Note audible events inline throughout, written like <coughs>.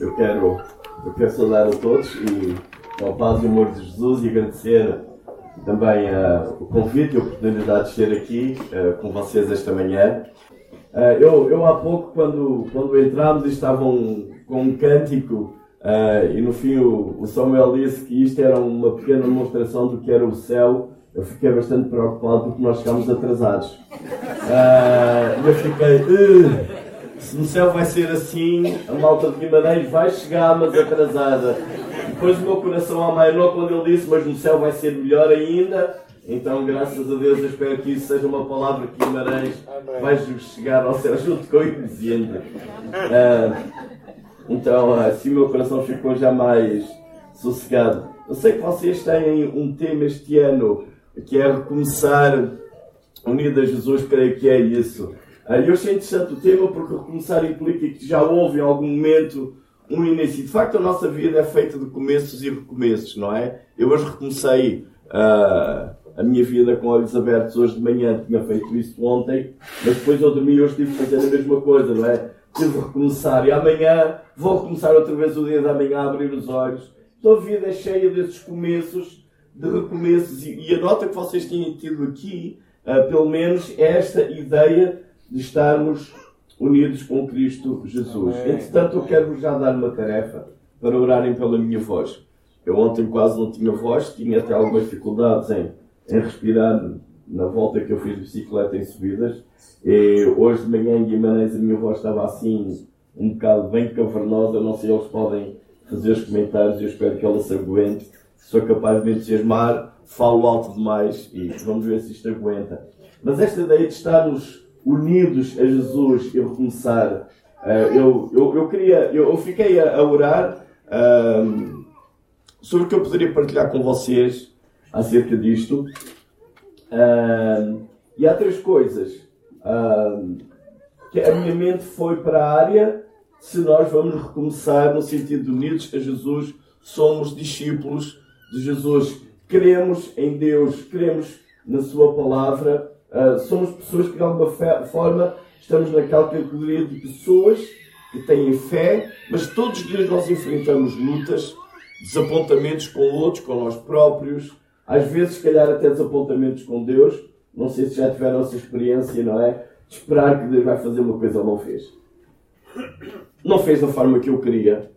Eu quero, eu quero saudar a todos e ao paz e amor de Jesus e agradecer também uh, o convite e a oportunidade de estar aqui uh, com vocês esta manhã. Uh, eu, eu há pouco, quando, quando entramos, estavam com um cântico e no fim o, o, Samuel disse que isto era uma pequena demonstração do que era o céu. Eu fiquei bastante preocupado porque nós chegámos atrasados. eu fiquei no céu vai ser assim, a malta de Guimarães vai chegar, mas atrasada. Depois o meu coração amainou quando ele disse, mas no céu vai ser melhor ainda. Então, graças a Deus, eu espero que isso seja uma palavra que Guimarães vai chegar ao céu junto com o Inesende. Uh, então, assim o meu coração ficou já mais sossegado. Eu sei que vocês têm um tema este ano que é recomeçar unido a Jesus, creio que é isso. Eu achei interessante o tema porque recomeçar implica que já houve em algum momento um início. De facto, a nossa vida é feita de começos e recomeços, não é? Eu hoje recomecei uh, a minha vida com olhos abertos hoje de manhã, tinha feito isso ontem, mas depois eu dormi e hoje tive que fazer a mesma coisa, não é? Tive que recomeçar e amanhã vou recomeçar outra vez o dia da manhã a abrir os olhos. Então a vida é cheia desses começos, de recomeços, e, e a nota que vocês têm tido aqui, uh, pelo menos, é esta ideia de estarmos unidos com Cristo Jesus. Amém. Entretanto, eu quero já dar uma tarefa para orarem pela minha voz. Eu ontem quase não tinha voz, tinha até algumas dificuldades em, em respirar na volta que eu fiz de bicicleta em subidas. E hoje de manhã em Guimarães a minha voz estava assim, um bocado bem cavernosa. Não sei, eles podem fazer os comentários eu espero que ela se aguente. Sou capaz de me entusiasmar, falo alto demais e vamos ver se isto aguenta. Mas esta ideia de estarmos unidos a Jesus e recomeçar. Uh, eu, eu, eu, queria, eu, eu fiquei a, a orar uh, sobre o que eu poderia partilhar com vocês acerca disto. Uh, e há três coisas que a minha mente foi para a área se nós vamos recomeçar no sentido de unidos a Jesus, somos discípulos de Jesus, cremos em Deus, cremos na Sua palavra Uh, somos pessoas que, de alguma forma, estamos naquela categoria de pessoas que têm fé, mas todos os dias nós enfrentamos lutas, desapontamentos com outros, com nós próprios, às vezes, se calhar, até desapontamentos com Deus. Não sei se já tiveram essa experiência, não é? De esperar que Deus vai fazer uma coisa, ele não fez. Não fez da forma que eu queria.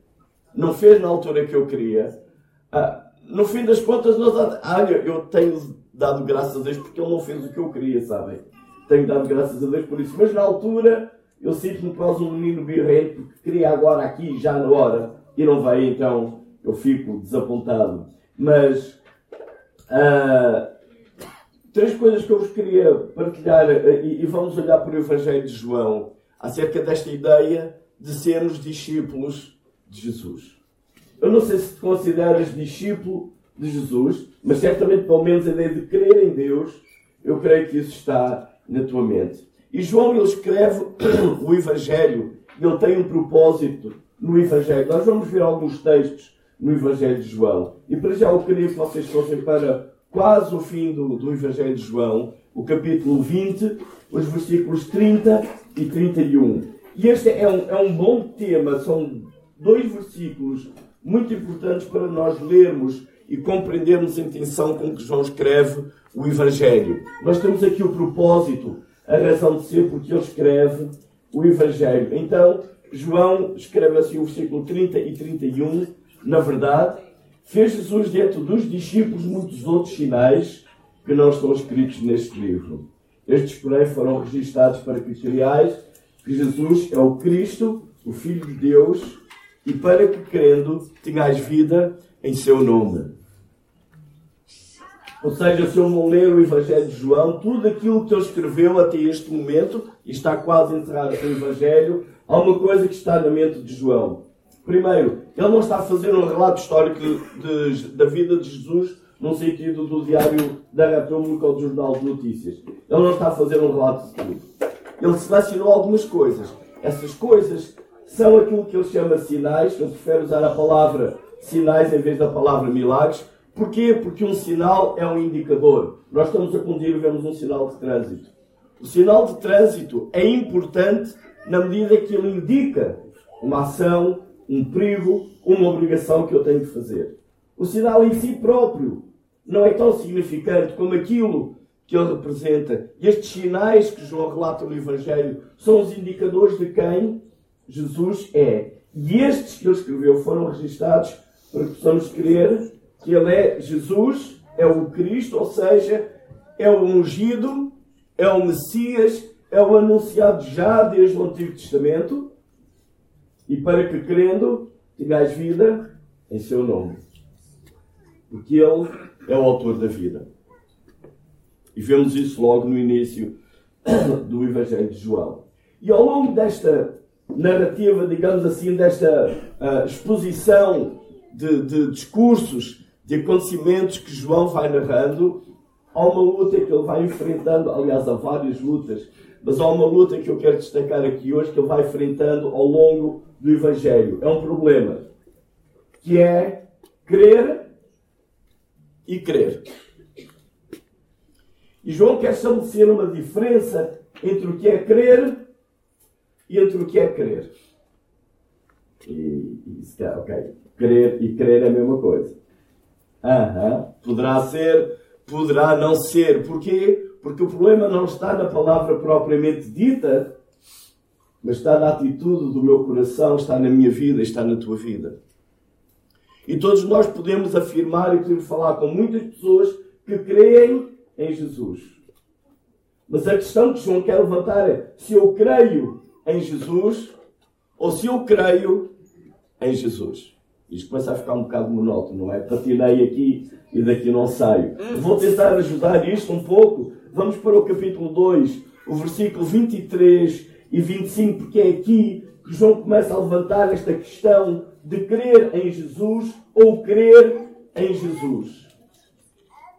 Não fez na altura que eu queria. Ah, no fim das contas, nós, olha, eu tenho dado graças a Deus porque Ele não fez o que eu queria, sabem? Tenho dado graças a Deus por isso. Mas na altura eu sinto-me quase um menino birrento porque queria agora aqui, já na hora, e não vai, então eu fico desapontado. Mas uh, três coisas que eu vos queria partilhar uh, e, e vamos olhar para o Evangelho de João acerca desta ideia de sermos discípulos de Jesus. Eu não sei se te consideras discípulo de Jesus, mas certamente pelo menos a ideia de crer em Deus, eu creio que isso está na tua mente. E João ele escreve <coughs> o Evangelho, ele tem um propósito no Evangelho. Nós vamos ver alguns textos no Evangelho de João. E para já eu queria que vocês fossem para quase o fim do, do Evangelho de João, o capítulo 20, os versículos 30 e 31. E este é um, é um bom tema, são dois versículos muito importantes para nós lermos e compreendermos a intenção com que João escreve o Evangelho. Nós temos aqui o propósito, a razão de ser, porque ele escreve o Evangelho. Então, João escreve assim o versículo 30 e 31. Na verdade, fez Jesus dentro dos discípulos muitos outros sinais que não estão escritos neste livro. Estes, porém, foram registados para que que Jesus é o Cristo, o Filho de Deus, e para que, crendo, tenhais vida em seu nome. Ou seja, se eu não ler o Evangelho de João, tudo aquilo que ele escreveu até este momento, e está quase encerrado no Evangelho, há uma coisa que está na mente de João. Primeiro, ele não está a fazer um relato histórico de, de, da vida de Jesus no sentido do diário da República ou do Jornal de Notícias. Ele não está a fazer um relato de tudo. Ele selecionou algumas coisas. Essas coisas são aquilo que ele chama sinais. Eu prefiro usar a palavra sinais em vez da palavra milagres. Porquê? Porque um sinal é um indicador. Nós estamos a conduzir e vemos um sinal de trânsito. O sinal de trânsito é importante na medida que ele indica uma ação, um perigo, uma obrigação que eu tenho de fazer. O sinal em si próprio não é tão significante como aquilo que ele representa. Estes sinais que João relata no Evangelho são os indicadores de quem Jesus é. E estes que ele escreveu foram registados para que possamos crer que ele é Jesus, é o Cristo, ou seja, é o ungido, é o Messias, é o anunciado já desde o Antigo Testamento, e para que crendo tenhais vida em seu nome. Porque ele é o autor da vida. E vemos isso logo no início <coughs> do Evangelho de João. E ao longo desta narrativa, digamos assim, desta uh, exposição de, de, discursos, de acontecimentos que João vai narrando, há uma luta que ele vai enfrentando, aliás, há várias lutas, mas há uma luta que eu quero destacar aqui hoje que ele vai enfrentando ao longo do Evangelho. É um problema, que é crer e crer. E João quer estabelecer uma diferença entre o que é crer e entre o que é crer. E, é, ok. Crer e crer é a mesma coisa. Uhum. Poderá ser, poderá não ser. Porquê? Porque o problema não está na palavra propriamente dita, mas está na atitude do meu coração, está na minha vida, está na tua vida. E todos nós podemos afirmar e podemos falar com muitas pessoas que creem em Jesus. Mas a questão que João quer levantar é se eu creio em Jesus ou se eu creio em Jesus. Isto começa a ficar um bocado monótono, não é? Patinei aqui e daqui não saio. Vou tentar ajudar isto um pouco. Vamos para o capítulo 2, o versículo 23 e 25, porque é aqui que João começa a levantar esta questão de crer em Jesus ou crer em Jesus.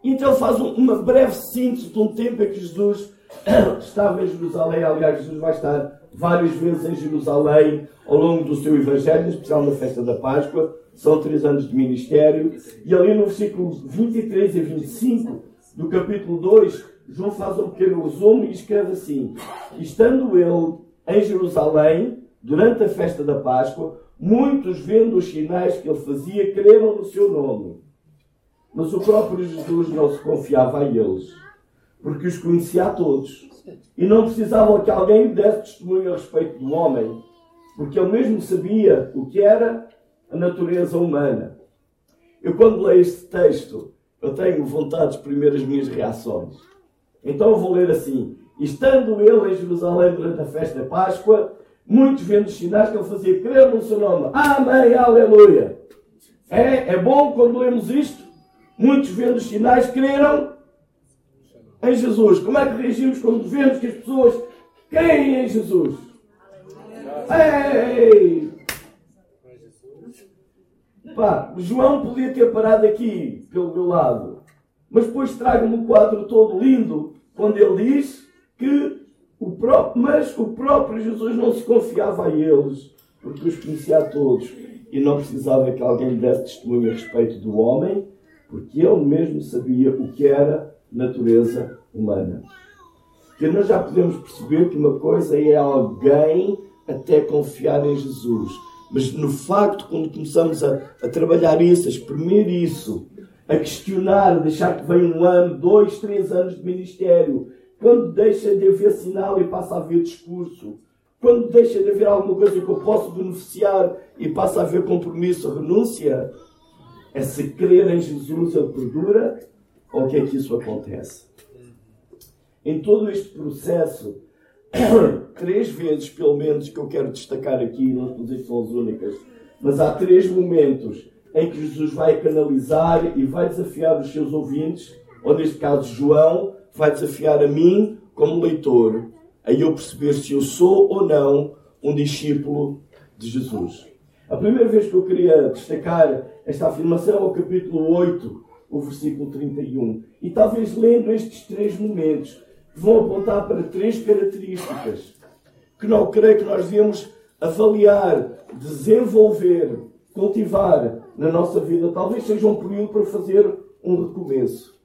Então ele faz uma breve síntese de um tempo em que Jesus <coughs> estava em Jerusalém. Aliás, Jesus vai estar várias vezes em Jerusalém ao longo do seu Evangelho, em especial na festa da Páscoa. São três anos de ministério. E ali no versículo 23 e 25 do capítulo 2, João faz um pequeno resumo e escreve assim: Estando ele em Jerusalém, durante a festa da Páscoa, muitos, vendo os sinais que ele fazia, creram no seu nome. Mas o próprio Jesus não se confiava a eles, porque os conhecia a todos. E não precisavam que alguém desse testemunho a respeito do homem, porque ele mesmo sabia o que era a natureza humana. Eu, quando leio este texto, eu tenho vontade de exprimir as minhas reações. Então eu vou ler assim: Estando ele em Jerusalém durante a festa da Páscoa, muitos vendo os sinais que ele fazia, crer no seu nome. Amém, aleluia. É, é bom quando lemos isto? Muitos vendo os sinais creram em Jesus. Como é que reagimos quando vemos que as pessoas creem em Jesus? Ei! Pá, João podia ter parado aqui, pelo meu lado. Mas depois traga-me um quadro todo lindo, quando ele diz que o próprio, mas o próprio Jesus não se confiava a eles, porque os conhecia a todos e não precisava que alguém desse testemunho a respeito do homem, porque ele mesmo sabia o que era natureza humana. Que nós já podemos perceber que uma coisa é alguém até confiar em Jesus. Mas no facto, quando começamos a, a trabalhar isso, a exprimir isso, a questionar, a deixar que venha um ano, dois, três anos de ministério, quando deixa de haver sinal e passa a haver discurso, quando deixa de haver alguma coisa que eu posso beneficiar e passa a haver compromisso, renúncia, é se crer em Jesus ele perdura ou o que é que isso acontece? Em todo este processo, <coughs> três vezes, pelo menos, que eu quero destacar aqui, não estou que são as únicas, mas há três momentos em que Jesus vai canalizar e vai desafiar os seus ouvintes, ou neste caso João, vai desafiar a mim como leitor, a eu perceber se eu sou ou não um discípulo de Jesus. A primeira vez que eu queria destacar esta afirmação é o capítulo 8, o versículo 31. E talvez lendo estes três momentos, vão apontar para três características que não creio que nós devemos avaliar, desenvolver, cultivar na nossa vida. Talvez seja um período para fazer um recomeço.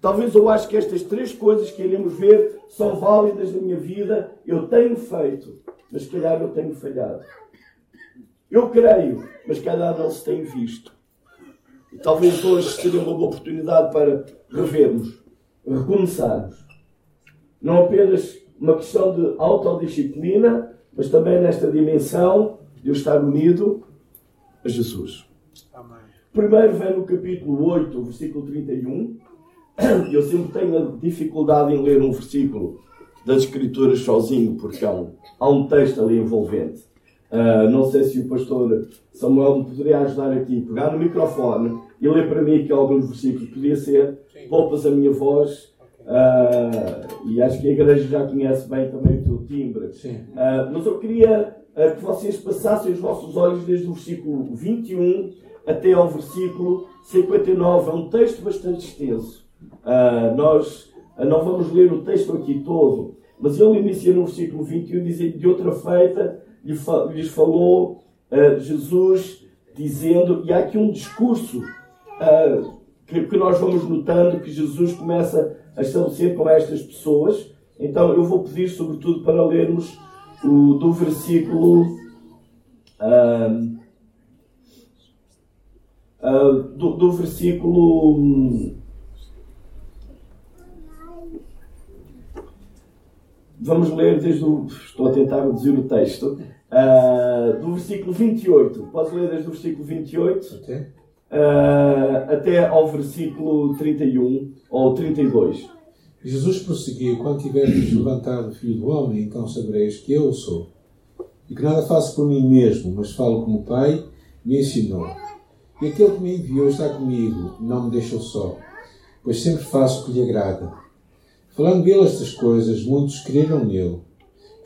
Talvez eu acho que estas três coisas que iremos ver são válidas na minha vida. Eu tenho feito, mas se calhar eu tenho falhado. Eu creio, mas calhar não se tem visto. E talvez hoje seja uma boa oportunidade para revermos, recomeçarmos. Não apenas uma questão de autodisciplina, mas também nesta dimensão de eu estar unido a Jesus. Amém. Primeiro vem no capítulo 8, versículo 31. Eu sempre tenho dificuldade em ler um versículo das Escrituras sozinho, porque há um, há um texto ali envolvente. Uh, não sei se o pastor Samuel me poderia ajudar aqui, pegar no microfone e ler para mim aqui alguns versículos. Podia ser, poupas a minha voz, uh, e acho que a igreja já conhece bem também o teu timbre. Uh, mas eu queria que vocês passassem os vossos olhos desde o versículo 21 até ao versículo 59. É um texto bastante extenso. nós não vamos ler o texto aqui todo, mas ele inicia no versículo 21 dizendo de outra feita lhes falou uh, Jesus dizendo, e há aqui um discurso uh, que, que, nós vamos notando que Jesus começa a estabelecer com estas pessoas. Então eu vou pedir, sobretudo, para lermos o, do versículo. Uh, do, do versículo Vamos ler desde o. Estou a tentar reduzir o texto. Uh, do versículo 28. Podes ler desde o versículo 28 okay. Uh, até ao versículo 31 ou 32. Jesus prosseguiu: Quando tiveres levantado o Filho do Homem, então sabereis que eu sou. E que nada faço por mim mesmo, mas falo como o Pai me ensinou. E aquele que me enviou está comigo, não me deixou só, pois sempre faço o que lhe agrada. Falando dele estas coisas, muitos creram nele.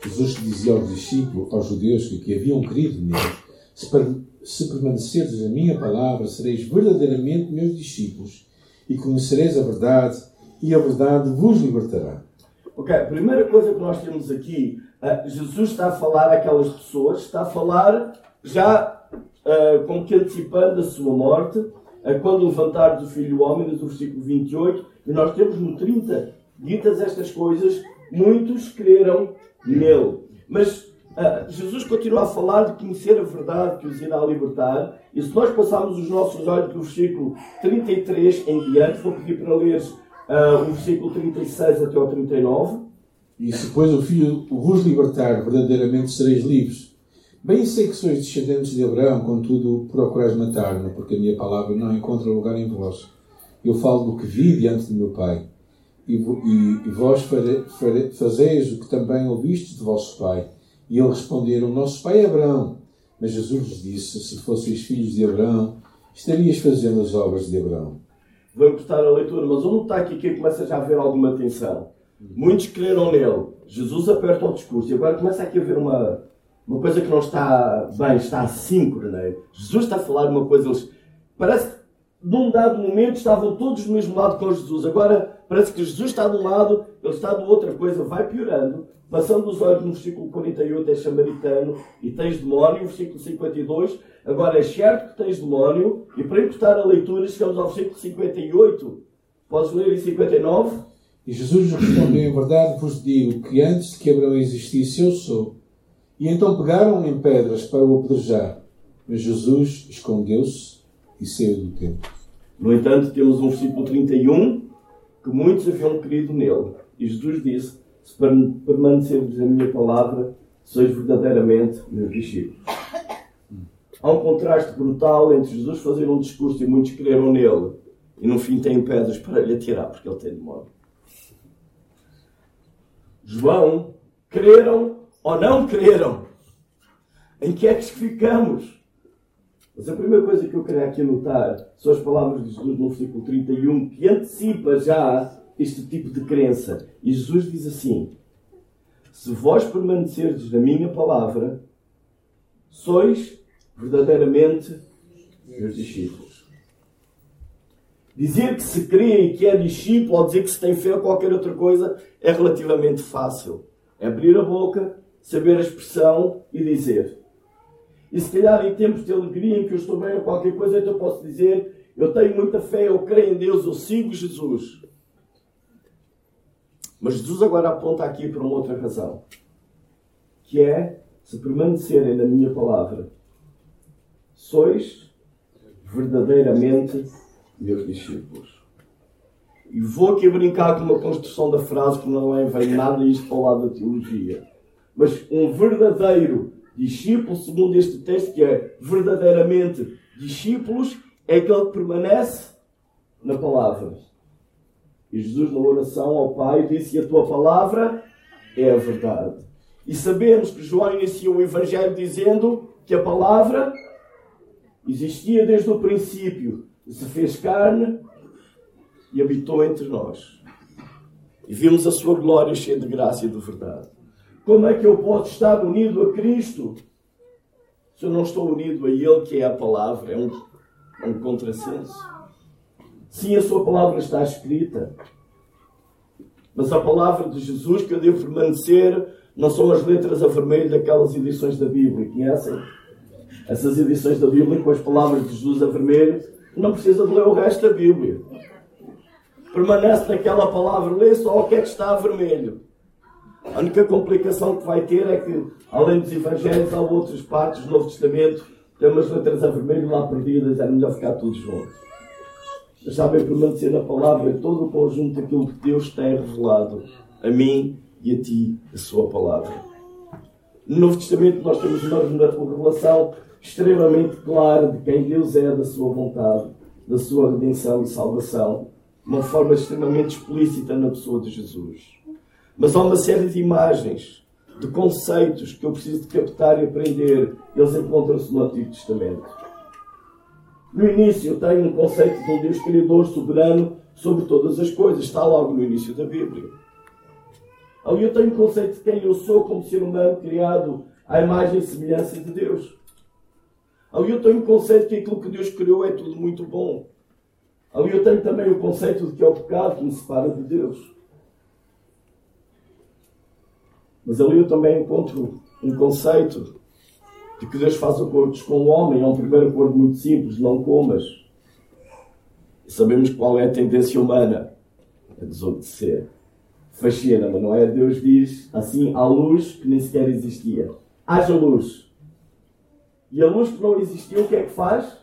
Jesus dizia aos discípulos, aos judeus que, haviam crido nele: se, per, se permanecerdes na minha palavra, sereis verdadeiramente meus discípulos e conhecereis a verdade, e a verdade vos libertará. Ok, a primeira coisa que nós temos aqui, uh, Jesus está a falar àquelas pessoas, está a falar já uh, como que antecipando a sua morte, uh, quando levantar do Filho do Homem, do versículo 28, e nós temos no 30 Ditas estas coisas, muitos creram nele. Mas uh, Jesus continua a falar de conhecer a verdade que os irá libertar. E se nós passarmos os nossos olhos do versículo 33 em diante, vou pedir para ler uh, o versículo 36 até ao 39. E se depois o Filho vos libertar, verdadeiramente sereis livres. Bem sei que sois descendentes de Abraão, contudo procurais matar-me, porque a minha palavra não encontra lugar em vós. Eu falo do que vi diante do meu Pai e, e, e vós fare, fare, fazeis o que também ouvistes de vosso pai. E eles responderam: Nosso pai é Abraão. Mas Jesus lhes disse: Se fosseis filhos de Abraão, estarias fazendo as obras de Abraão. Vou cortar a leitura, mas onde está aqui que começa já a haver alguma tensão? Muitos creram nele. Jesus aperta o discurso e agora começa aqui a haver uma, uma coisa que não está bem, está assíncrona. Né? Jesus está a falar uma coisa, eles, parece que num dado momento estavam todos do mesmo lado com Jesus. Agora parece que Jesus está de um lado, ele está do outro, a coisa vai piorando. Passando os olhos no versículo 48 é samaritano e tens demónio, versículo 52. Agora é certo que tens demónio, e para encurtar a leitura, chegamos ao versículo 58. Podes ler em 59? E Jesus respondeu: Em verdade vos digo que antes de que Abraão existisse, eu sou. E então pegaram em pedras para o apedrejar. Mas Jesus escondeu-se e saiu do templo. No entanto, temos um versículo 31 que muitos haviam crido nele. E Jesus disse: Se permanecerdes a minha palavra, sois verdadeiramente meus discípulos. Há um contraste brutal entre Jesus fazer um discurso e muitos creram nele, e no fim têm pedras para lhe atirar, porque ele tem demora. João, creram ou não creram? Em que é que ficamos? Mas a primeira coisa que eu queria aqui anotar são as palavras de Jesus no versículo 31, que antecipa já este tipo de crença. E Jesus diz assim: Se vós permanecerdes na minha palavra, sois verdadeiramente meus discípulos. Dizer que se crê e que é discípulo, ou dizer que se tem fé ou qualquer outra coisa, é relativamente fácil. É abrir a boca, saber a expressão e dizer. E se calhar em tempos de alegria em que eu estou bem ou qualquer coisa, então posso dizer: eu tenho muita fé, eu creio em Deus, eu sigo Jesus. Mas Jesus agora aponta aqui para uma outra razão, que é se permanecerem na minha palavra, sois verdadeiramente meus discípulos. E vou aqui brincar com uma construção da frase que não é vem nada isto para o lado da teologia. Mas um verdadeiro discípulo, segundo este texto, que é verdadeiramente discípulos, é aquele que permanece na palavra. E Jesus, na oração ao Pai, disse: A tua palavra é a verdade. E sabemos que João iniciou o Evangelho dizendo que a palavra existia desde o princípio, se fez carne e habitou entre nós. E vimos a sua glória cheia de graça e de verdade. Como é que eu posso estar unido a Cristo se eu não estou unido a Ele, que é a palavra? É um, é um contrassenso. Sim, a sua palavra está escrita. Mas a palavra de Jesus que eu devo permanecer não são as letras a vermelho daquelas edições da Bíblia. Conhecem? Essas edições da Bíblia com as palavras de Jesus a vermelho, não precisa de ler o resto da Bíblia. Permanece naquela palavra, lê só o que é que está a vermelho. A única complicação que vai ter é que, além dos Evangelhos, há outras partes do Novo Testamento, tem umas letras a vermelho lá perdidas, é melhor ficar tudo junto sabem permanecer na palavra todo o conjunto daquilo que Deus tem revelado a mim e a ti, a sua palavra. No Novo Testamento nós temos uma revelação extremamente clara de quem Deus é, da sua vontade, da sua redenção e salvação, de uma forma extremamente explícita na pessoa de Jesus. Mas há uma série de imagens, de conceitos que eu preciso de captar e aprender. Eles encontram-se no Antigo Testamento. No início tem um conceito de um Deus Criador soberano sobre todas as coisas. Está logo no início da Bíblia. Ali eu tenho um conceito de quem eu sou como ser humano criado à imagem e semelhança de Deus. Ali eu tenho um conceito que aquilo que Deus criou é tudo muito bom. Ali eu tenho também o conceito de que é o pecado que me separa de Deus. Mas ali eu também encontro um conceito de que Deus faz acordos com o homem. É um primeiro acordo muito simples: não comas. Sabemos qual é a tendência humana: é desobedecer. Fascina, mas não é? Deus diz assim: há luz que nem sequer existia. Haja luz. E a luz que não existiu, o que é que faz?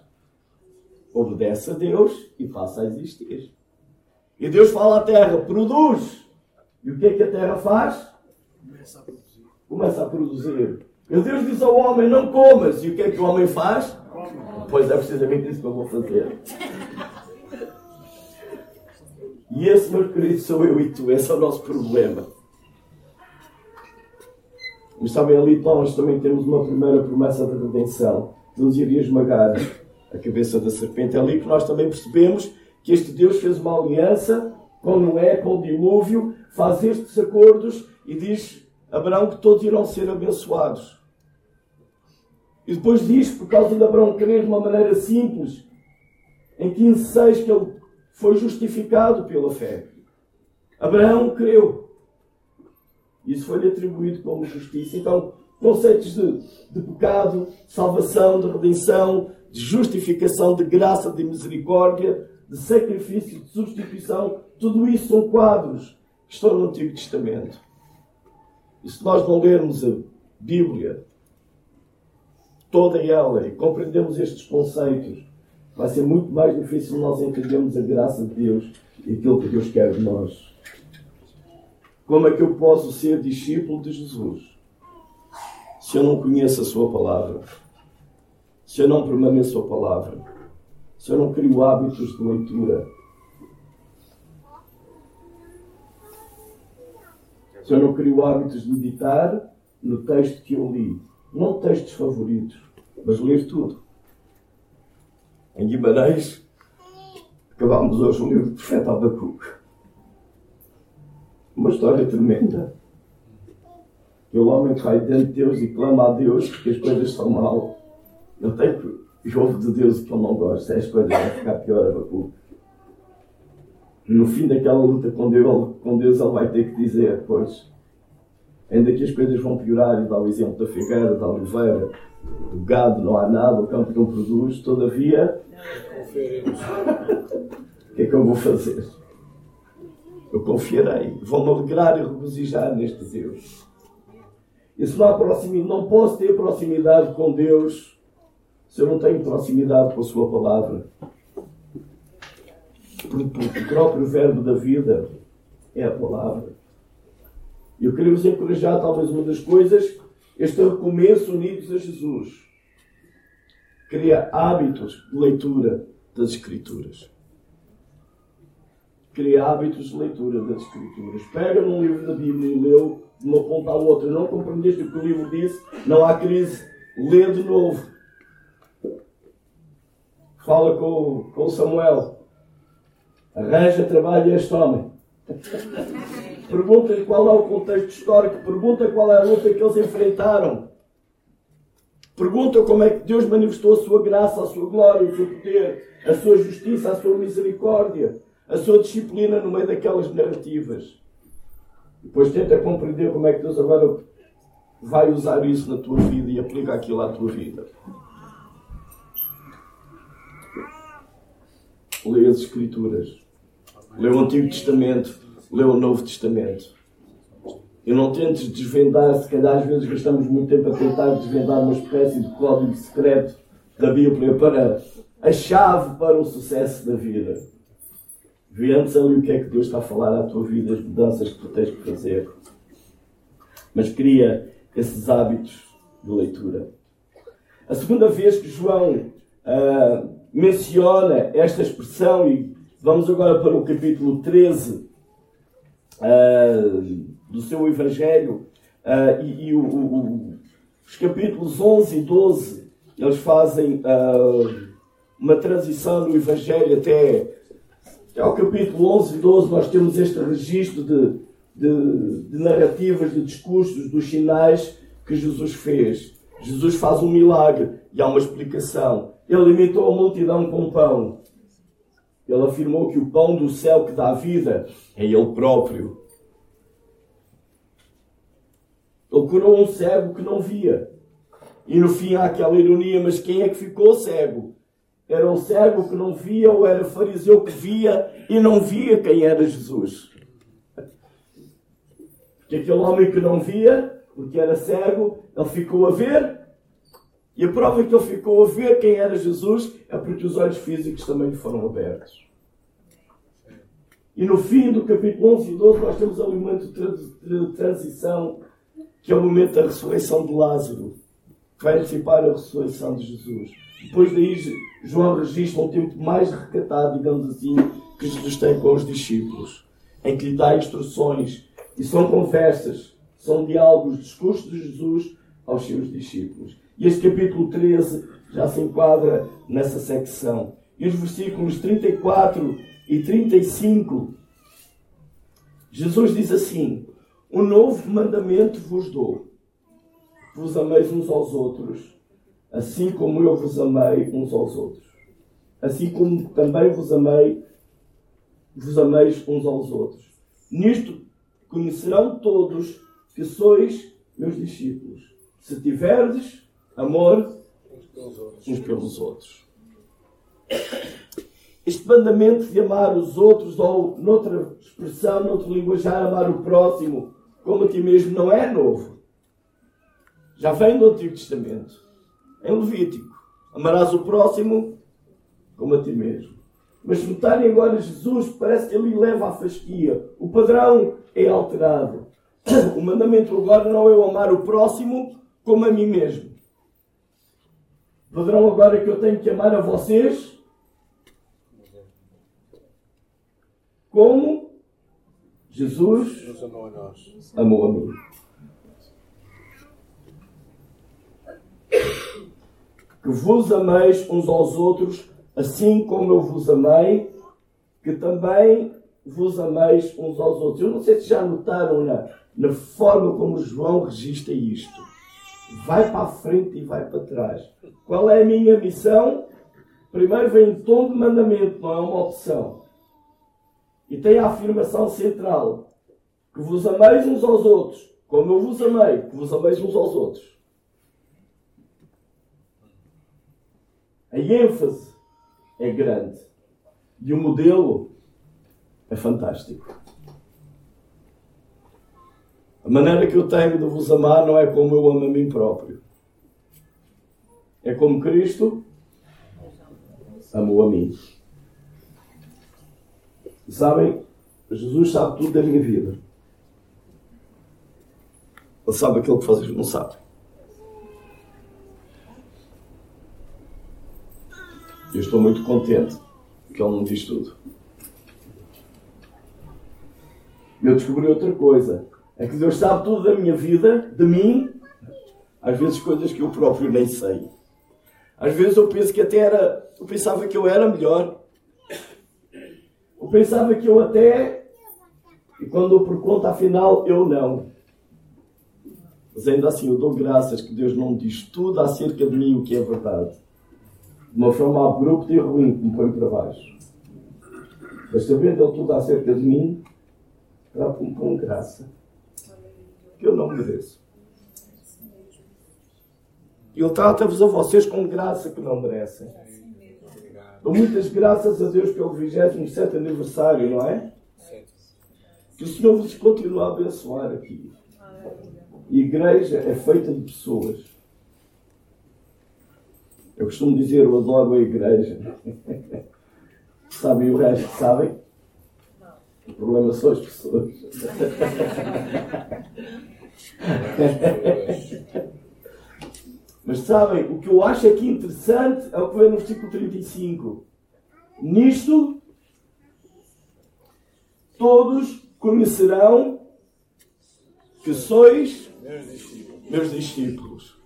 Obedece a Deus e passa a existir. E Deus fala à terra: produz. E o que é que a terra faz? Começa a produzir. Começa a produzir. E Deus diz ao homem: Não comas. E o que é que o homem faz? Pois é precisamente isso que eu vou fazer. E esse, meu querido, sou eu e tu. Esse é o nosso problema. Mas sabem, ali nós também temos uma primeira promessa de redenção. Deus iria esmagar a cabeça da serpente. É ali que nós também percebemos que este Deus fez uma aliança com Noé, com o dilúvio, faz estes acordos e diz Abraão que todos irão ser abençoados. E depois diz, por causa de Abraão crer de uma maneira simples, em 15.6 que ele foi justificado pela fé. Abraão creu. Isso foi-lhe atribuído como justiça. Então, conceitos de, de pecado, de salvação, de redenção, de justificação, de graça, de misericórdia, de sacrifício, de substituição, tudo isso são quadros que estão no Antigo Testamento. E se nós não lermos a Bíblia toda ela e compreendemos estes conceitos, vai ser muito mais difícil nós entendermos a graça de Deus e aquilo que Deus quer de nós. Como é que eu posso ser discípulo de Jesus se eu não conheço a Sua palavra? Se eu não permaneço a palavra? Se eu não crio hábitos de leitura? Se eu não crio hábitos de meditar no texto que eu li? não textos favoritos, mas ler tudo. Em Guimarães, acabámos hoje um livro do profeta Abacuque. Uma história tremenda. Aquele homem que vai dentro de Deus e clama a Deus porque as coisas estão mal. Ele tem que. Ouve de Deus o que ele não gosta. As coisas vão ficar pior, Abacuque. No fim daquela luta com Deus, com Deus, ele vai ter que dizer: Pois, ainda que as coisas vão piorar, e dá o exemplo da figueira, da oliveira, do gado, não há nada, o campo não produz, todavia, o que é que eu vou fazer? Eu confiarei, vou-me alegrar e regozijar neste Deus. E se não há proximidade, não posso ter proximidade com Deus se eu não tenho proximidade com a Sua palavra? Porque o próprio verbo da vida é a palavra. Eu queria vos encorajar, talvez uma das coisas, este recomeço unidos a Jesus. Cria hábitos de leitura das Escrituras. Cria hábitos de leitura das Escrituras. Pega num livro da Bíblia e leu de uma ponta à outra. Não compreendeste o que o livro disse? Não há crise. Lê de novo. Fala com, com Samuel. Arranja trabalho a este homem. Pergunta-lhe qual é o contexto histórico. Pergunta qual é a luta que eles enfrentaram. Pergunta como é que Deus manifestou a sua graça, a sua glória, o seu poder, a sua justiça, a sua misericórdia, a sua disciplina no meio daquelas narrativas. Depois tenta compreender como é que Deus agora vai usar isso na tua vida e aplica aquilo à tua vida. Lê as Escrituras. Lê o Antigo Testamento. Lê o Novo Testamento. E não tentes desvendar, se calhar às vezes gastamos muito tempo a tentar desvendar uma espécie de código secreto da Bíblia para a chave para o sucesso da vida. Vê antes ali o que é que Deus está a falar à tua vida, as mudanças que tu tens que fazer. Mas cria esses hábitos de leitura. A segunda vez que João uh, menciona esta expressão, e vamos agora para o capítulo 13 uh, ah, do seu Evangelho, uh, e, e o, o, os capítulos 11 e 12, eles fazem uma transição no Evangelho até ao capítulo 11 e 12 nós temos este registro de, de, de, narrativas, de discursos, dos sinais que Jesus fez. Jesus faz um milagre e há uma explicação. Ele alimentou a multidão com pão. Ele afirmou que o pão do céu que dá vida é Ele próprio. Ele curou um cego que não via. E no fim há aquela ironia, mas quem é que ficou cego? Era o cego que não via ou era fariseu que via e não via quem era Jesus? Porque aquele homem que não via, porque era cego, ele ficou a ver. E a prova que ele ficou a ver quem era Jesus é porque os olhos físicos também lhe foram abertos. E no fim do capítulo 11 e 12 nós temos ali um momento de transição que é o momento da ressurreição de Lázaro, que vai antecipar a ressurreição de Jesus. Depois daí, João registra um tempo mais recatado, digamos assim, que Jesus tem com os discípulos, em que lhe dá instruções e são conversas, são diálogos, discursos de Jesus aos seus discípulos. E este capítulo 13 já se enquadra nessa secção. E os versículos 34 e 35, Jesus diz assim: Um novo mandamento vos dou, vos ameis uns aos outros assim como eu vos amei uns aos outros. Assim como também vos amei, vos ameis uns aos outros. Nisto conhecerão todos que sois meus discípulos, se tiverdes amor uns pelos outros. Este mandamento de amar os outros, ou noutra expressão, noutro linguajar, amar o próximo como a ti mesmo, não é novo. Já vem do Antigo Testamento em Levítico. Amarás o próximo como a ti mesmo. Mas notarem agora Jesus, parece que ele leva a fasquia. O padrão é alterado. <coughs> O mandamento agora não é eu amar o próximo como a mim mesmo. O padrão agora que eu tenho que amar a vocês como Jesus amou a mim. que vos ameis uns aos outros, assim como eu vos amei, que também vos ameis uns aos outros. Eu não sei se já notaram na, na forma como João registra isto. Vai para a frente e vai para trás. Qual é a minha missão? Primeiro vem em tom de mandamento, não é uma opção. E tem a afirmação central: que vos ameis uns aos outros, como eu vos amei, que vos ameis uns aos outros. A ênfase é grande. E o modelo é fantástico. Maneira que eu tenho de vos amar não é como eu amo a mim próprio. É como Cristo amou a mim. Sabem, Jesus sabe tudo da minha vida. Ele sabe aquilo que vocês não sabem. Eu estou muito contente que ele não diz tudo. Eu descobri outra coisa. É que Deus sabe tudo da minha vida, de mim, às vezes coisas que eu próprio nem sei. Às vezes eu penso que até era. Eu pensava que eu era melhor. Eu pensava que eu até. E quando eu por conta, afinal, eu não. Mas ainda assim, eu dou graças que Deus não diz tudo acerca de mim o que é verdade. De uma forma abrupta e ruim que me põe para baixo. Mas sabendo Ele tudo acerca de mim, trata-me com graça. Eu não mereço. Ele trata-vos a vocês com graça que não merecem. Dou muitas graças a Deus pelo 27 aniversário, não é? Que o Senhor vos continue a abençoar aqui. E a igreja é feita de pessoas. Eu costumo dizer, eu adoro a igreja. <laughs> sabem o resto? Sabem? O problema são as pessoas. Mas sabem, o que eu acho aqui interessante é o que vem no versículo 35. Nisto, todos conhecerão que sois meus discípulos.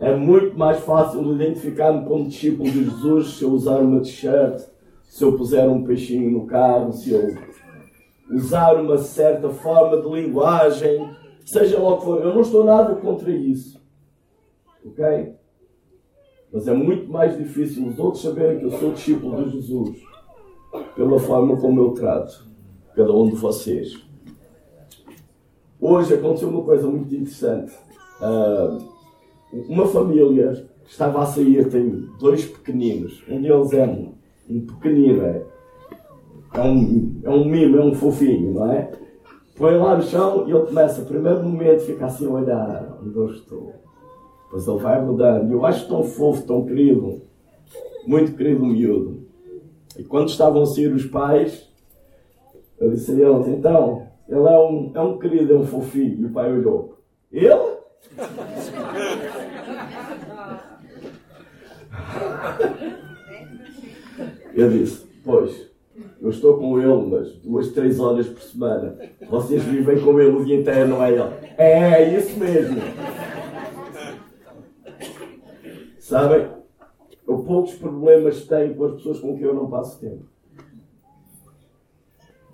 É muito mais fácil identificar-me como discípulo de Jesus se eu usar uma t-shirt, se eu puser um peixinho no carro, se eu usar uma certa forma de linguagem, seja lá o que for. Eu não estou nada contra isso. Ok? Mas é muito mais difícil os outros saberem que eu sou discípulo de Jesus pela forma como eu trato cada um de vocês. Hoje aconteceu uma coisa muito interessante. Uh, uma família estava a sair, tem dois pequeninos. Um deles é um, pequenino, é, é, um, é um mimo, é um fofinho, não é? Põe lá no chão e ele começa, primeiro momento, fica assim a olhar onde eu estou. Depois ele vai mudando. Eu acho tão fofo, tão querido. Muito querido miúdo. E quando estavam a sair os pais, eu disse a eles, então, ele é um, é um querido, é um fofinho. E o pai olhou. Ele? Eu disse, pois, eu estou com ele, mas duas, três horas por semana. Vocês vivem com ele o dia inteiro, não é ele? É, é isso mesmo. Sabem? Eu poucos problemas tenho com as pessoas com quem eu não passo tempo.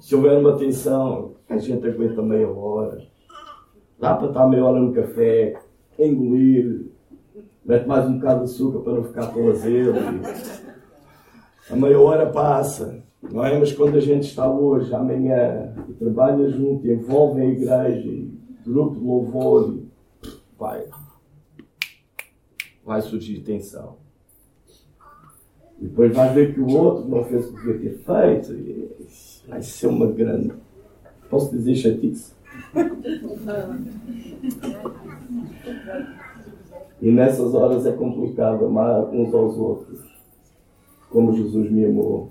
Se houver uma tensão, a gente aguenta meia hora. Dá para estar meia hora no café, engolir, mete mais um bocado de açúcar para não ficar tão azedo. A meia hora passa. Não é? Mas quando a gente está hoje, amanhã, e trabalha junto, e envolve a igreja, e grupo de louvor, vai, vai surgir tensão. E depois vai ver que o outro não fez o que devia ter feito, e vai ser uma grande, posso dizer chatice. E nessas horas é complicado amar uns aos outros, como Jesus me amou.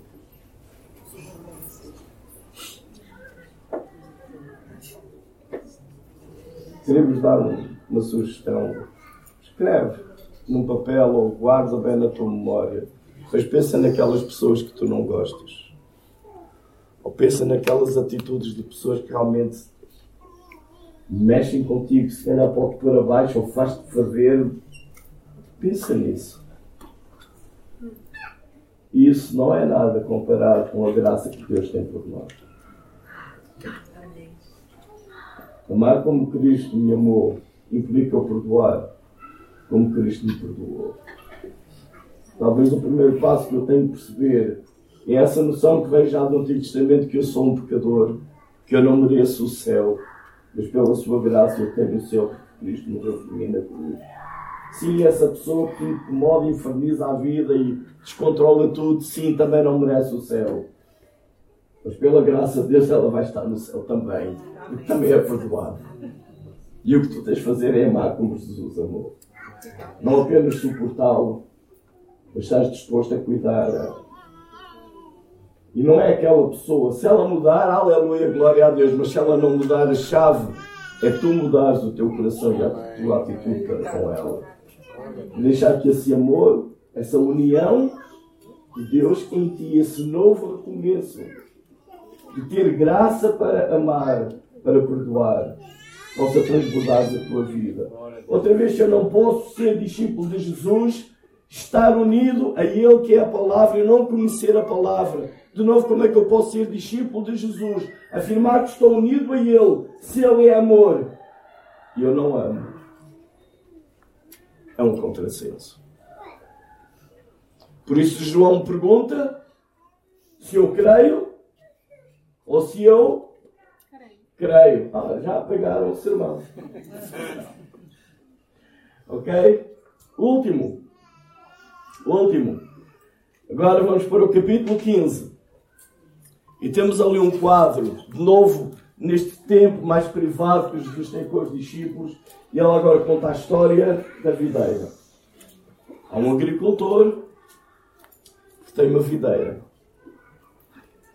Queria-vos dar uma sugestão. Escreve num papel ou guarda bem na tua memória. Mas pensa naquelas pessoas que tu não gostas. Ou pensa naquelas atitudes de pessoas que realmente mexem contigo, se calhar pode pôr abaixo ou faz-te fazer. Pensa nisso. E isso não é nada comparado com a graça que Deus tem por nós. Amar como Cristo me amou implica o perdoar como Cristo me perdoou. Talvez o primeiro passo que eu tenho que perceber é essa noção que vem já do Antigo Testamento que eu sou um pecador, que eu não mereço o céu, mas pela sua graça eu tenho o céu porque Cristo morreu por mim na cruz. Sim, essa pessoa que incomoda inferniza a vida e descontrola tudo, sim, também não merece o céu. Mas pela graça de Deus ela vai estar no céu também, porque também é perdoado. E o que tu tens de fazer é amar como Jesus amou. Não apenas suportá-lo, mas estás disposto a cuidar. E não é aquela pessoa, se ela mudar, aleluia, glória a Deus, mas se ela não mudar, a chave é tu mudares o teu coração e a tua atitude para com ela. Deixar que esse amor, essa união de Deus em ti, esse novo recomeço, de ter graça para amar, para perdoar, possa transbordar a tua vida. Outra vez, eu não posso ser discípulo de Jesus, estar unido a Ele que é a palavra e não conhecer a palavra. De novo, como é que eu posso ser discípulo de Jesus? Afirmar que estou unido a Ele, se Ele é amor e eu não amo. É um contrassenso. Por isso, João pergunta se eu creio ou se eu creio. Ah, já pegaram o sermão. ok? Último. Último. Agora vamos para o capítulo 15. E temos ali um quadro, de novo, neste tempo mais privado que Jesus tem com os discípulos. E ele agora conta a história da videira. Há um agricultor que tem uma videira.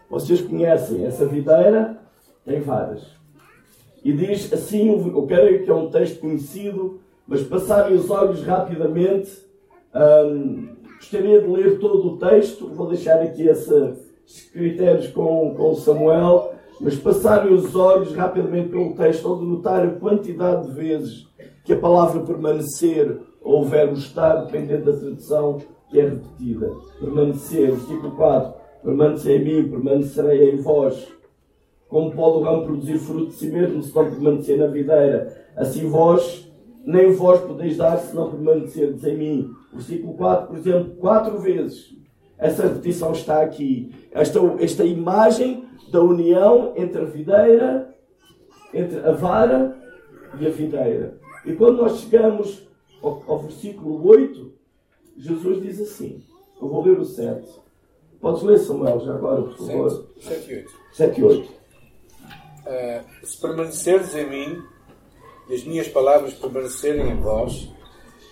Vocês conhecem essa videira? Tem várias. E diz assim, eu creio que é um texto conhecido, mas passarem os olhos rapidamente, hum, gostaria de ler todo o texto, vou deixar aqui esses critérios com, com Samuel, mas passarem os olhos rapidamente pelo texto, onde notar a quantidade de vezes que a palavra permanecer ou o verbo estar, dependendo da tradução, que é repetida. Permanecer, versículo 4, permanecer em mim, permanecerei em vós. Como pode o ramo produzir fruto de si mesmo se não permanecer na videira? Assim vós, nem vós podeis dar se não permanecerdes em mim. Versículo 4, por exemplo, quatro vezes. Essa repetição está aqui. Esta, esta imagem da união entre a videira, entre a vara e a videira. E quando nós chegamos ao, ao versículo 8, Jesus diz assim: Eu vou ler o 7. Podes ler, Samuel, já agora, por favor. 7 e 8. 7 e 8. Uh, se permaneceres em mim e as minhas palavras permanecerem em vós,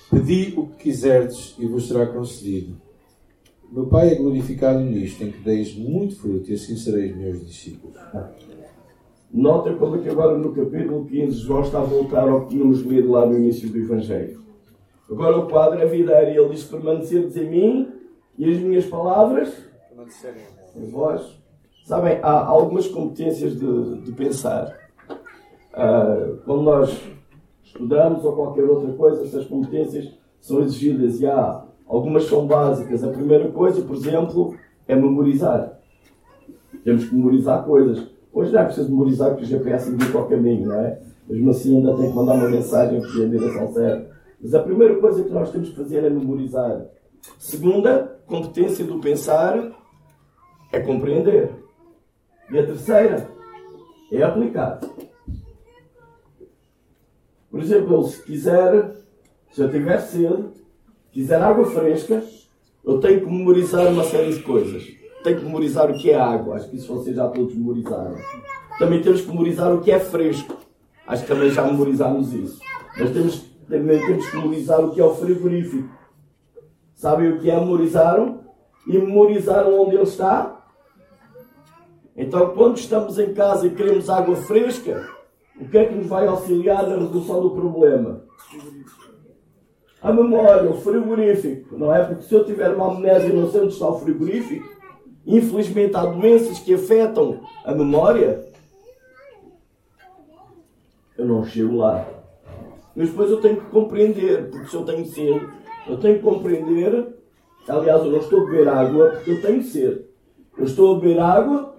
pedi o que quiserdes e vos será concedido. Meu Pai é glorificado nisto, em que deis muito fruto e assim sereis meus discípulos. Nota que agora no capítulo 15 João está a voltar ao que tínhamos lido lá no início do Evangelho. Agora o quadro é videira e ele diz: permaneceres em mim e as minhas palavras em vós. Sabem, há algumas competências de, de pensar. Uh, quando nós estudamos ou qualquer outra coisa, essas competências são exigidas e há algumas são básicas. A primeira coisa, por exemplo, é memorizar. Temos que memorizar coisas. Hoje não é preciso memorizar porque o GPS indica o caminho, não é? Mesmo assim ainda tem que mandar uma mensagem é a direção certa. Mas a primeira coisa que nós temos que fazer é memorizar. Segunda, competência do pensar é compreender. E a terceira é aplicar. Por exemplo, se quiser, se eu tiver sede, quiser água fresca, eu tenho que memorizar uma série de coisas. Tenho que memorizar o que é água. Acho que isso vocês já todos memorizaram. Também temos que memorizar o que é fresco. Acho que também já memorizámos isso. Mas temos, também temos que memorizar o que é o frigorífico. Sabem o que é memorizaram? E memorizaram onde ele está? Então, quando estamos em casa e queremos água fresca, o que é que nos vai auxiliar na resolução do problema? A memória, o frigorífico, não é? Porque se eu tiver uma amnésia e não sei está o frigorífico, infelizmente há doenças que afetam a memória, eu não chego lá. Mas depois eu tenho que compreender, porque se eu tenho sede, eu tenho que compreender. Aliás, eu não estou a beber água porque eu tenho sede. Eu estou a beber água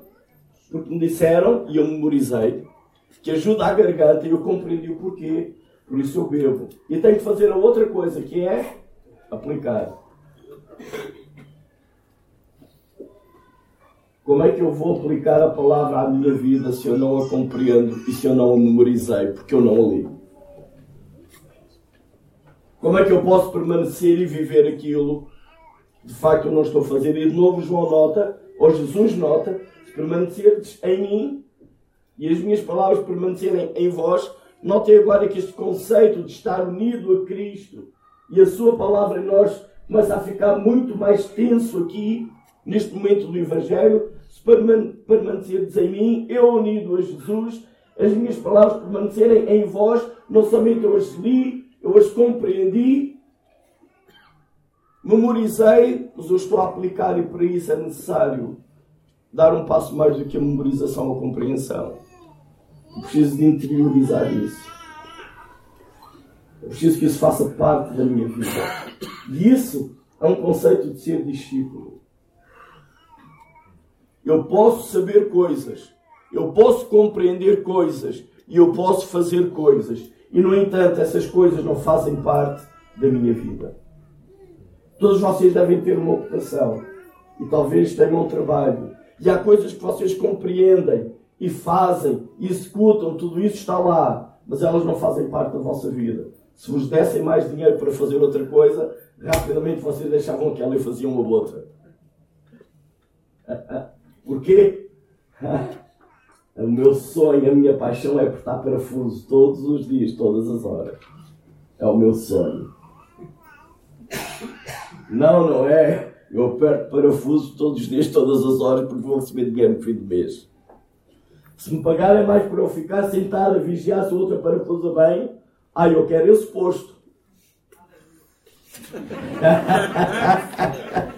porque me disseram e eu memorizei que ajuda a garganta e eu compreendi o porquê. Por isso eu bebo. E tenho que fazer a outra coisa que é aplicar. Como é que eu vou aplicar a palavra à minha vida se eu não a compreendo e se eu não a memorizei porque eu não a li? Como é que eu posso permanecer e viver aquilo de facto eu não estou a fazer? E de novo João nota, ou Jesus nota, se permanecerdes em mim e as minhas palavras permanecerem em vós, notem agora que este conceito de estar unido a Cristo e a sua palavra em nós começa a ficar muito mais tenso aqui, neste momento do Evangelho, se permanecerdes em mim, eu unido a Jesus, as minhas palavras permanecerem em vós, não somente eu as li, eu as compreendi, memorizei, mas eu estou a aplicar e para isso é necessário dar um passo mais do que a memorização ou compreensão. Eu preciso de interiorizar isso. Eu preciso que isso faça parte da minha vida. E isso é um conceito de ser discípulo. Eu posso saber coisas, eu posso compreender coisas e eu posso fazer coisas. E, no entanto, essas coisas não fazem parte da minha vida. Todos vocês devem ter uma ocupação e talvez tenham um trabalho. E há coisas que vocês compreendem e fazem e executam, tudo isso está lá, mas elas não fazem parte da vossa vida. Se vos dessem mais dinheiro para fazer outra coisa, rapidamente vocês deixavam aquela e faziam uma outra. <laughs> Porquê? <laughs> O meu sonho, a minha paixão é apertar parafuso todos os dias, todas as horas. É o meu sonho. Não, não é. Eu aperto parafuso todos os dias, todas as horas, porque vou receber dinheiro no fim do mês. Se me pagarem mais para eu ficar sentado a vigiar se outra parafusa bem, ah, eu quero esse posto. <laughs>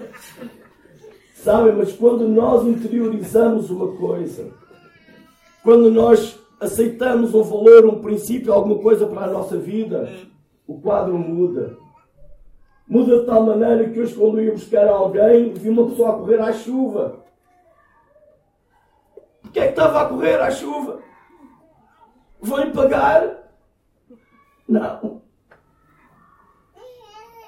Sabem, mas quando nós interiorizamos uma coisa, quando nós aceitamos um valor, um princípio, alguma coisa para a nossa vida, o quadro muda. Muda de tal maneira que hoje, quando eu ia buscar alguém, vi uma pessoa a correr à chuva. Porquê é que estava a correr à chuva? Vão-lhe pagar? Não.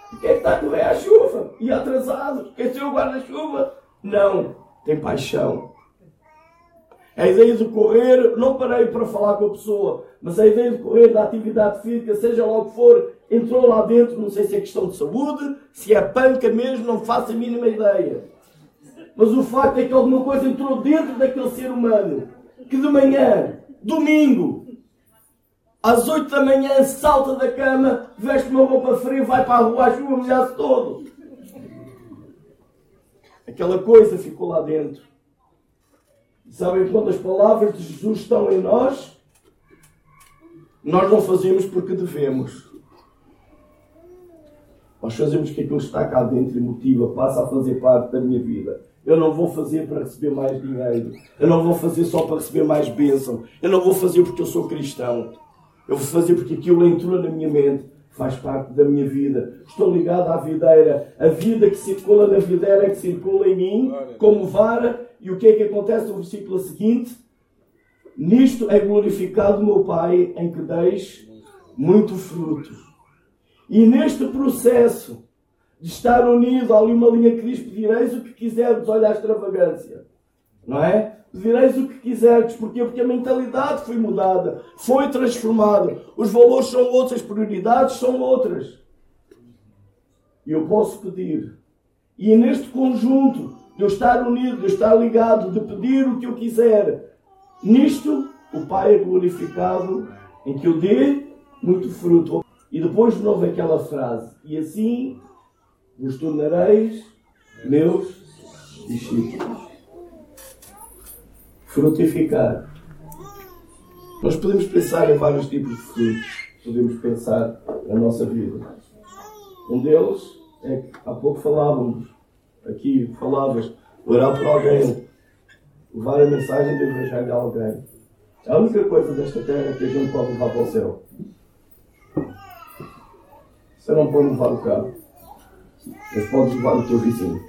Porquê é que está a correr à chuva? E atrasado? Esqueceu o guarda-chuva? Não. Tem paixão. A ideia de correr, não parei para falar com a pessoa, mas a ideia de correr da atividade física, seja lá o que for, entrou lá dentro, não sei se é questão de saúde, se é panca mesmo, não faço a mínima ideia. Mas o facto é que alguma coisa entrou dentro daquele ser humano, que de manhã, domingo, às 8 da manhã salta da cama, veste uma roupa fria, vai para a rua à chuva, molhar-se todo. Aquela coisa ficou lá dentro. Sabem quando as palavras de Jesus estão em nós? Nós não fazemos porque devemos. Nós fazemos que aquilo que está cá dentro e motiva, passa a fazer parte da minha vida. Eu não vou fazer para receber mais dinheiro. Eu não vou fazer só para receber mais bênção. Eu não vou fazer porque eu sou cristão. Eu vou fazer porque aquilo entrou na minha mente, faz parte da minha vida. Estou ligado à videira. A vida que circula na videira é que circula em mim, como vara. E o que é que acontece no versículo seguinte? Nisto é glorificado o meu Pai, em que deis muito fruto. E neste processo de estar unido, há ali uma linha que diz: pedireis o que quiserdes, olha a extravagância. Não é? Pedireis o que quiserdes. Porquê? Porque a mentalidade foi mudada, foi transformada. Os valores são outros, as prioridades são outras. E eu posso pedir. E neste conjunto de eu estar unido, de eu estar ligado, de pedir o que eu quiser, nisto o Pai é glorificado em que eu dê muito fruto. E depois de novo aquela frase: E assim vos tornareis meus discípulos frutificar. Nós podemos pensar em vários tipos de frutos, podemos pensar na nossa vida. Um deles é que há pouco falávamos, aqui falavas, orar por alguém, levar a mensagem do Evangelho a alguém. É a única coisa desta terra que a gente pode levar para o céu. Você não pode levar o carro, mas podes levar o teu vizinho.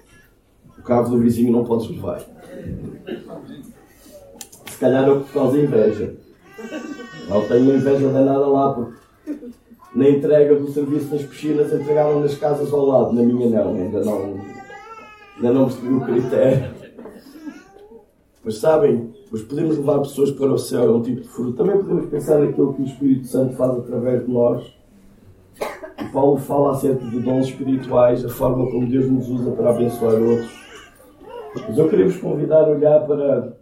O carro do vizinho não podes levar. Se calhar é por causa inveja. Não tenho inveja danada lá, porque na entrega do serviço das piscinas entregaram nas casas ao lado, na minha não, ainda não, ainda não percebi o critério. Mas sabem, mas podemos levar pessoas para o céu, é um tipo de fruto. Também podemos pensar naquilo que o Espírito Santo faz através de nós. Paulo fala acerca de dons espirituais, a forma como Deus nos usa para abençoar outros. Mas eu queria vos convidar a olhar para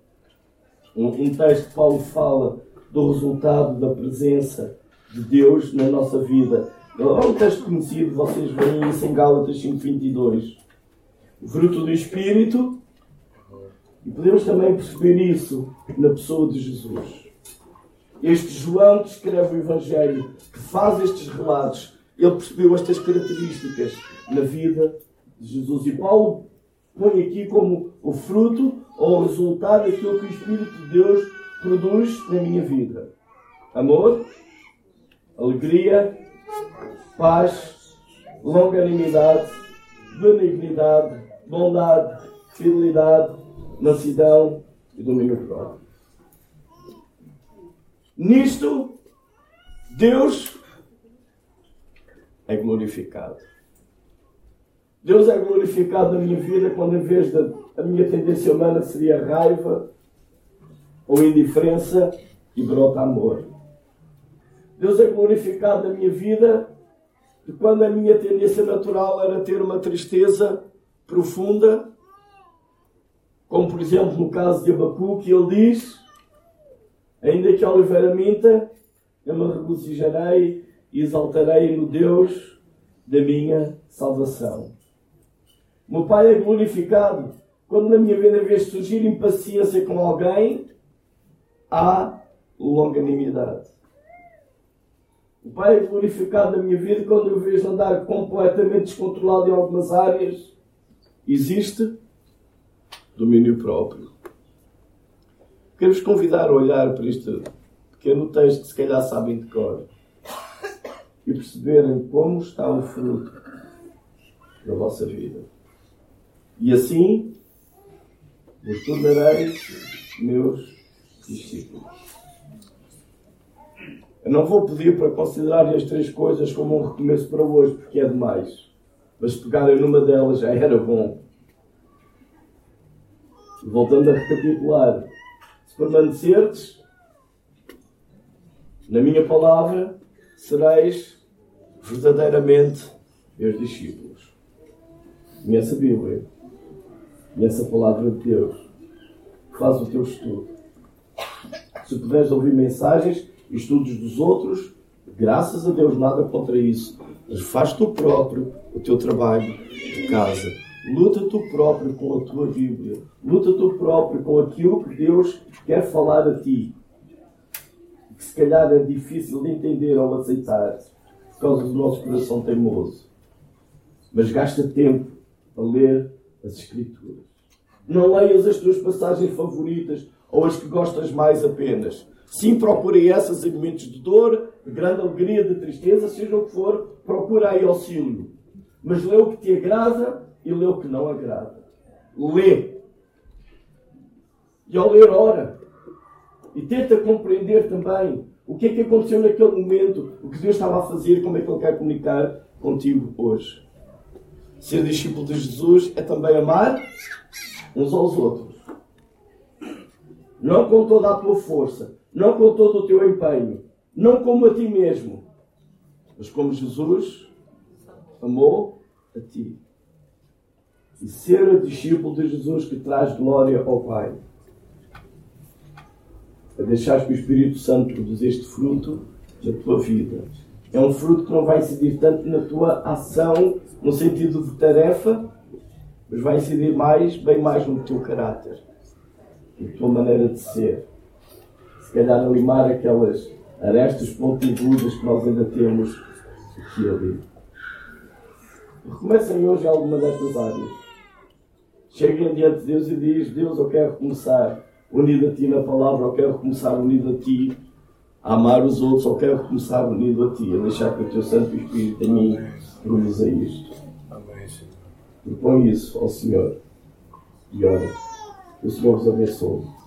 um, texto que Paulo fala do resultado da presença de Deus na nossa vida. É um texto conhecido, vocês veem isso em Gálatas 5.22. O fruto do Espírito, e podemos também perceber isso na pessoa de Jesus. Este João que escreve o Evangelho, que faz estes relatos, ele percebeu estas características na vida de Jesus. E Paulo põe aqui como o fruto ou o resultado daquilo que o Espírito de Deus produz na minha vida: amor, alegria, paz, longanimidade, benignidade, bondade, fidelidade, mansidão e domínio próprio. Nisto, Deus é glorificado. Deus é glorificado na minha vida quando, em vez da a minha tendência humana seria raiva ou indiferença e brota amor. Deus é glorificado na minha vida quando a minha tendência natural era ter uma tristeza profunda, como por exemplo no caso de Abacuque, ele diz: Ainda que a oliveira minta, eu me regozijarei e exaltarei no Deus da minha salvação. Meu Pai é glorificado quando na minha vida, vez surgir impaciência com alguém, há longanimidade. O Pai é glorificado na minha vida quando eu vejo andar completamente descontrolado em algumas áreas. Existe domínio próprio. Quero-vos convidar a olhar para este pequeno texto que se calhar sabem de cor e perceberem como está o fruto da vossa vida. E assim vos tornareis meus discípulos. Eu não vou pedir para considerarem as três coisas como um recomeço para hoje, porque é demais. Mas pegarem numa delas já era bom. Voltando a recapitular. Se permanecerdes na minha palavra, sereis verdadeiramente meus discípulos. Conhece a Bíblia. Conhece a palavra de Deus. Faz o teu estudo. Se puderes ouvir mensagens estudos dos outros, graças a Deus, nada contra isso. Mas faz tu próprio o teu trabalho de casa. Luta tu próprio com a tua Bíblia. Luta tu próprio com aquilo que Deus quer falar a ti. Que se calhar é difícil de entender ou aceitar por causa do nosso coração teimoso. Mas gasta tempo a ler as Escrituras. Não leias as tuas passagens favoritas ou as que gostas mais apenas. Sim, procurem essas em momentos de dor, de grande alegria, de tristeza, seja o que for, procura aí auxílio. Mas lê o que te agrada e lê o que não agrada. Lê. E ao ler, ora. E tenta compreender também o que é que aconteceu naquele momento, o que Deus estava a fazer, como é que Ele quer comunicar contigo hoje. Ser discípulo de Jesus é também amar uns aos outros. Não com toda a tua força, não com todo o teu empenho, não como a ti mesmo, mas como Jesus amou a ti. E ser discípulo de Jesus que traz glória ao Pai. A deixar que o Espírito Santo produza este fruto da tua vida. É um fruto que não vai incidir tanto na tua ação, no sentido de tarefa, mas vai incidir mais, bem mais no teu caráter, na tua maneira de ser se calhar a limar aquelas arestas pontiagudas que nós ainda temos aqui e ali. Recomecem hoje alguma destas áreas. Cheguem diante de Deus e diz, Deus, eu quero começar unido a Ti na palavra, eu quero começar unido a Ti a amar os outros, eu quero começar unido a Ti, a deixar que o Teu Santo Espírito em mim produza isto. Propõe isso ao Senhor e ora. Que o Senhor vos abençoe.